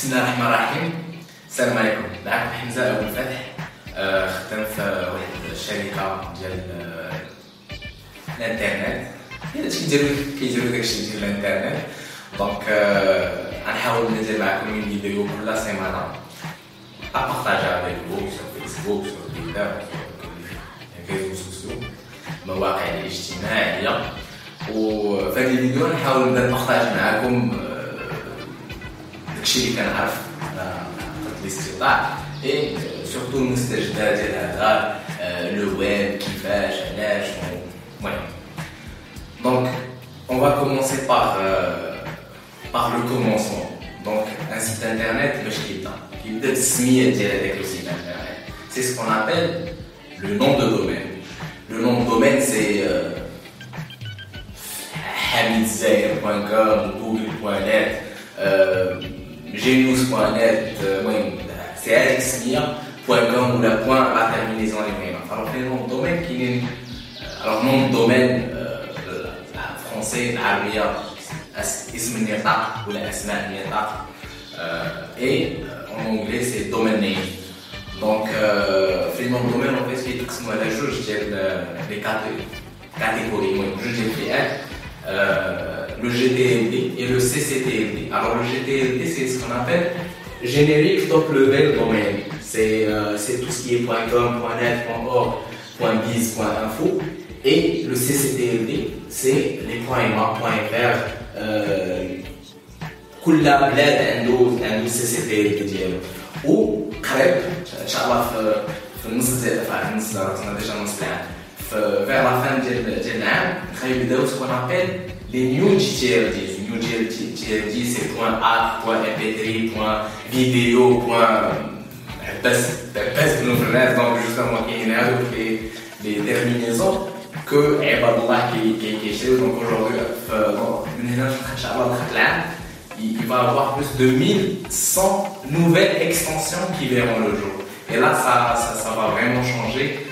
بسم الله الرحمن الرحيم. السلام عليكم. معكم حمزة أبو الفتح آه، خدام في واحد الشركة ديال آه، الإنترنت. هادشي كيديروا كيديروا داكشي ديال الإنترنت. دونك آه، غنحاول ندير معكم من فيديو كل سيمانة. ابارطاجي افيك فو سور فيسبوك سور تويتر ريزو سوسيو المواقع الاجتماعية. وفي هذه الفيديو نحاول نبدا نبارطاج معكم آه، داكشي اللي كنعرف على قدر الاستطاع اي سورتو المستجدات ديال هذا آه، لو ويب كيفاش علاش المهم دونك on va commencer par euh, par le commencement donc un site internet باش كيبدا كيبدا بالسميه ديال هذاك le site internet c'est ce qu'on appelle le nom de domaine le nom de domaine c'est euh, hamidzair.com google.net euh, genus.net euh, genius.net, euh, c'est alexmire.com ou la point à terminaison les mêmes. Alors, le nom de domaine qui est. Euh, alors, nom de domaine français, arabien, ism ou la. Euh, et en anglais, c'est domaine name. Donc, le nom de domaine, en fait, c'est la jauge des catégories, jauge des filières. euh, le GTLD et le CCTLD. Alors le GTLD, c'est ce qu'on appelle Generic Top Level Domain. C'est euh, c'est tout ce qui est .com, .net, .org, .biz, .info. Et le CCTLD, c'est les .ma, .fr. Euh, كل بلاد عنده عنده السي سي تي ديالو وقريب ان شاء الله في في النص ديال في النص رانا ديجا نص العام euh, vers la fin de l'année, nous ce qu'on appelle les new GTLDs. New GTLD, c'est .art, .mp3, .video, .best nous donc justement, il y a les terminaisons que Ibadullah qui est chez Donc aujourd'hui, euh, il va y avoir plus de 1100 nouvelles extensions qui verront le jour. Et là, ça, ça, ça va vraiment changer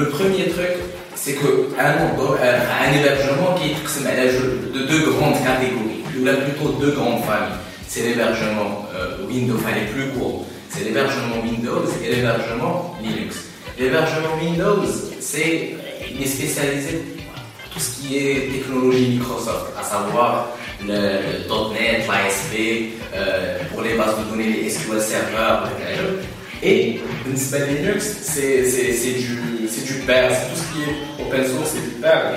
Le premier truc, c'est qu'un euh, un hébergement qui est de deux grandes catégories, ou là plutôt deux grandes familles. C'est l'hébergement euh, Windows, enfin les plus courts, c'est l'hébergement Windows et l'hébergement Linux. L'hébergement Windows, c'est spécialisé tout ce qui est technologie Microsoft, à savoir le, .NET, l'ASP, euh, pour les bases de données, les SQL Server, et Unstable Linux, c'est du, du pair, c'est tout ce qui est open source, c'est du pair.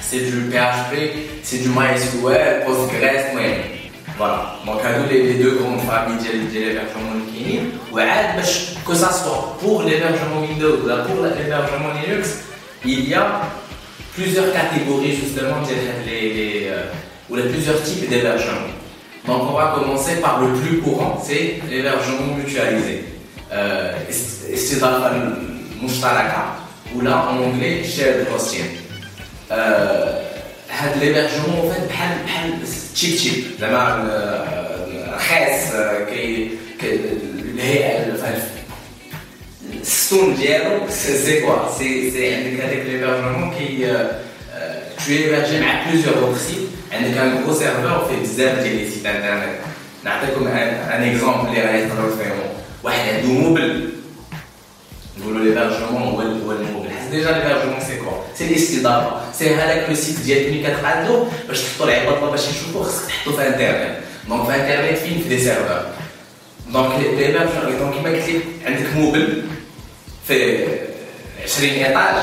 C'est du PHP, c'est du MySQL, Postgres, mais voilà. Donc, à nous, les, les deux grandes familles de, de l'hébergement Linux, ouais, eh, ben, que ça soit pour l'hébergement Windows ou pour l'hébergement Linux, il y a plusieurs catégories justement, euh, ou les plusieurs types d'hébergement. Donc on va commencer par le plus courant, c'est l'hébergement mutualisé. Euh, استضافة مشتركة ou là en anglais shared hosting. Euh, هاد l'hébergement fait بحال بحال تشيب تشيب زعما آه، رخيص آه، كي كي- الهيئة الستون ديالو سي كوا سي سي عندك هذاك ليبرجمون كي tu es hébergé مع plusieurs autres sites عندك ان gros serveur فيه بزاف ديال لي سيت انترنت نعطيكم ان اكزومبل اللي غادي تقدروا تفهموا واحد عنده موبل نقولوا ليبرجمون هو هو الموبل حيت ديجا ليبرجمون سي كوا سي الاستضافه سي هذاك لو سيت ديالك ملي كتقادو باش تحطوا العباد الله باش يشوفوا خصك تحطوا في انترنت دونك في انترنت فين في دي سيرفر دونك ليبرجمون دونك كيما قلت لك عندك موبل في 20 ايطاج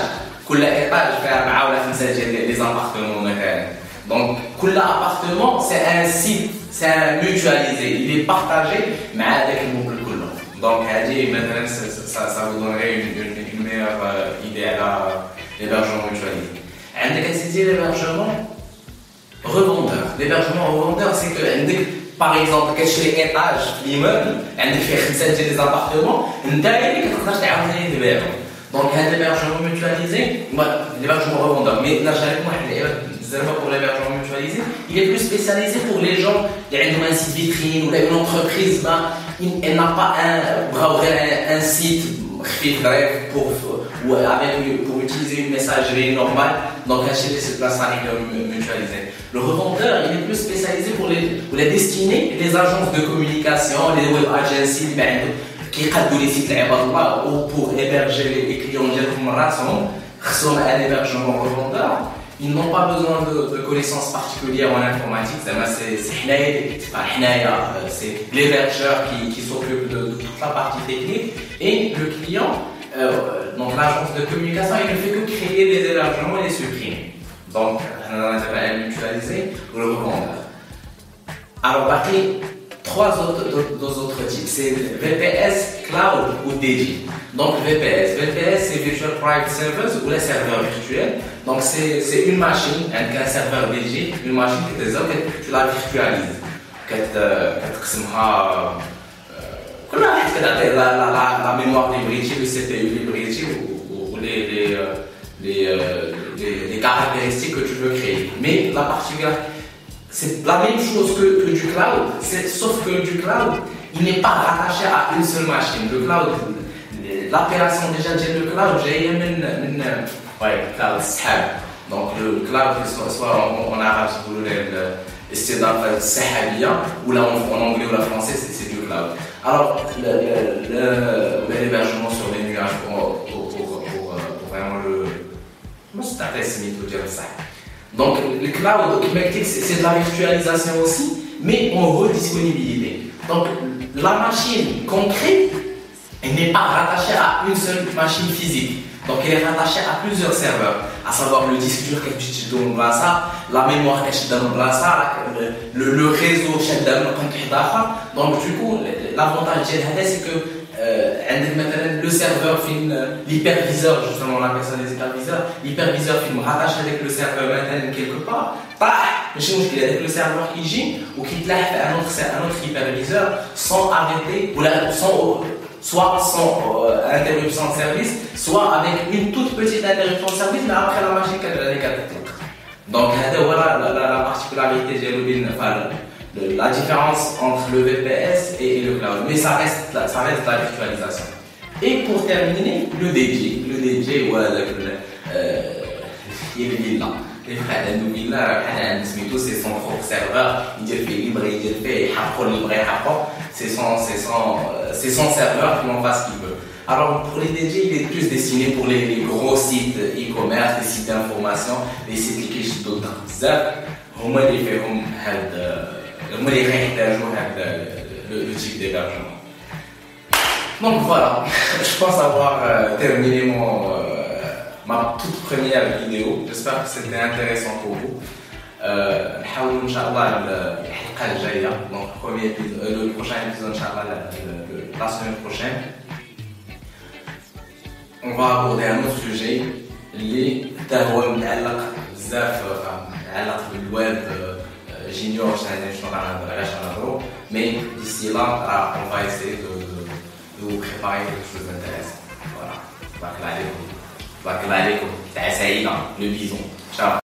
كل ايطاج فيه اربعه ولا خمسه ديال لي زابارتمون مثلا دونك كل ابارتمون سي ان سيت سي ان ميوتواليزي اللي بارطاجي مع هذاك الموبل كله دونك هذه مثلا سا سا vous donnerait une, une, une meilleure euh, idée على l'hébergement mutualisé عندك اسيدي l'hébergement revendeur l'hébergement revendeur c'est que عندك par exemple, كتشري ايطاج في ليموبل عندك فيه خمسه ديال لي زابارتمون انت اللي كتقدر تعاوني تبيعهم دونك هاد ليبرجمون ميوتواليزي ليبرجمون revendeur mais نرجع لكم واحد اللعيبه زعما pour l'hébergement mutualisé il est plus spécialisé pour les gens qui ont un site vitrine ou une entreprise ben, elle n'a pas un bras un, un site pour, ou avec, pour utiliser une messagerie normale donc acheter ces places mutualisées le revendeur, il est plus spécialisé pour les, pour les destinées, les agences de communication, les web agencies, qui ont les sites ou pour héberger les clients directement, sont un hébergement revendeur. Ils n'ont pas besoin de, connaissances particulières en informatique. C'est l'hébergeur qui, qui s'occupe de, de, toute la partie technique. Et le client, euh, donc l'agence de communication, il ne fait que créer les hébergements et les supprimer. Donc, on a mutualisé ou le revendeur. Alors, parmi trois autres, deux, autres types, c'est VPS Cloud ou dédié. Donc VPS, VPS c'est Virtual Private Servers ou les serveurs virtuels. Donc c'est une machine, un, serveur dédié, une machine que tu la virtualises. Que tu que ah, euh, La, mémoire libretti, le CPU libretti ou, les, les, les, les caractéristiques que tu veux créer. Mais la particularité c'est la même chose que, du cloud, sauf que du cloud, il n'est pas rattaché à une seule machine. Le cloud, l'appellation déjà de le cloud, j'ai une, ouais, cloud Donc le cloud, soit en, en arabe, si vous voulez, c'est le sahabia, ou là en, anglais ou en français, c'est du cloud. Alors, l'hébergement sur les nuages pour, pour, pour, pour vraiment le donc le cloud c'est de la virtualisation aussi, mais en redisponibilité. Donc la machine qu'on crée, elle n'est pas rattachée à une seule machine physique. Donc elle est rattachée à plusieurs serveurs, à savoir le disque dur que tu donnes la mémoire que tu donnes le, le réseau que tu donnes Donc du coup, l'avantage de c'est que euh, le serveur film l'hyperviseur justement appelle ça des hyperviseurs. L'hyperviseur film rattache avec le serveur quelque part. Le serveur qui gît ou qui te autre un autre hyperviseur sans arrêter soit sans euh, interruption de service soit avec une toute petite interruption de service mais après la machine qu'elle a donc voilà la, la, la particularité de la différence entre le VPS et le cloud. Mais ça reste, ça reste la virtualisation. Et pour terminer, le DJ. Le DJ, voilà, euh, il est là. Les frères de c'est son propre serveur. Il fait libre, il fait libre, c'est son, son, euh, son serveur qui en fait ce qu'il veut. Alors pour les DJ, il est plus destiné pour les, gros sites e-commerce, les sites d'information, les sites qui d'autres. Au moins, il fait comme Donc voilà, je pense avoir euh, terminé euh, ma toute première vidéo. J'espère que c'était intéressant pour vous. Euh, donc premier le prochain épisode la, la semaine prochaine on va aborder un autre sujet les terroirs le j'ignore je suis en mais d'ici là, on va essayer de, vous préparer quelque chose d'intéressant. Voilà. Barakallahu alaikum. Barakallahu alaikum. le bison. Ciao.